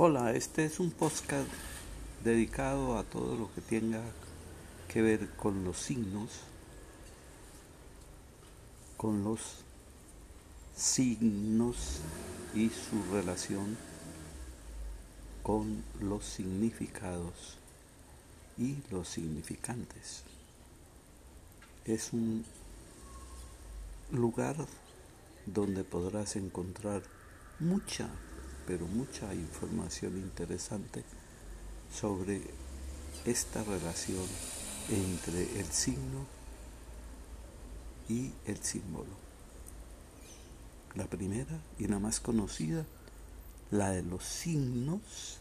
Hola, este es un podcast dedicado a todo lo que tenga que ver con los signos, con los signos y su relación con los significados y los significantes. Es un lugar donde podrás encontrar mucha pero mucha información interesante sobre esta relación entre el signo y el símbolo. La primera y la más conocida, la de los signos